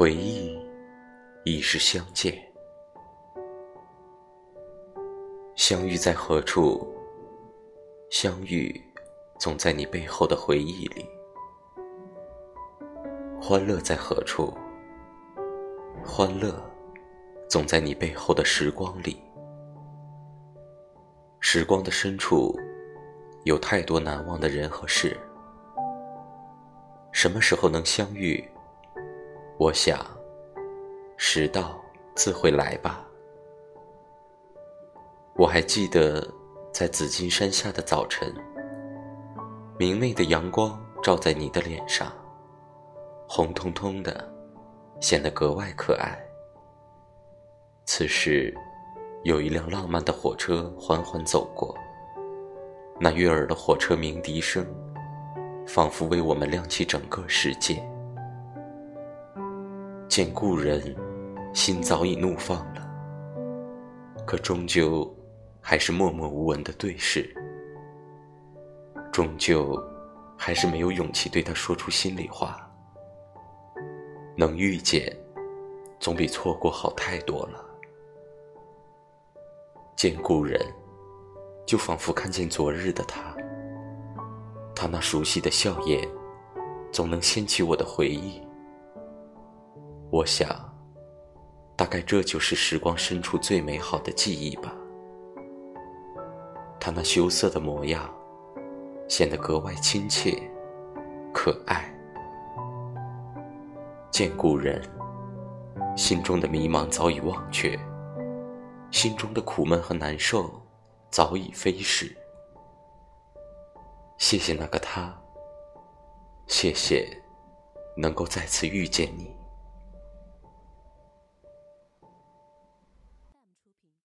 回忆已是相见，相遇在何处？相遇总在你背后的回忆里。欢乐在何处？欢乐总在你背后的时光里。时光的深处，有太多难忘的人和事。什么时候能相遇？我想，时到自会来吧。我还记得，在紫金山下的早晨，明媚的阳光照在你的脸上，红彤彤的，显得格外可爱。此时，有一辆浪漫的火车缓缓走过，那悦耳的火车鸣笛声，仿佛为我们亮起整个世界。见故人，心早已怒放了，可终究还是默默无闻的对视，终究还是没有勇气对他说出心里话。能遇见，总比错过好太多了。见故人，就仿佛看见昨日的他，他那熟悉的笑颜，总能掀起我的回忆。我想，大概这就是时光深处最美好的记忆吧。他那羞涩的模样，显得格外亲切、可爱。见故人，心中的迷茫早已忘却，心中的苦闷和难受早已飞逝。谢谢那个他，谢谢能够再次遇见你。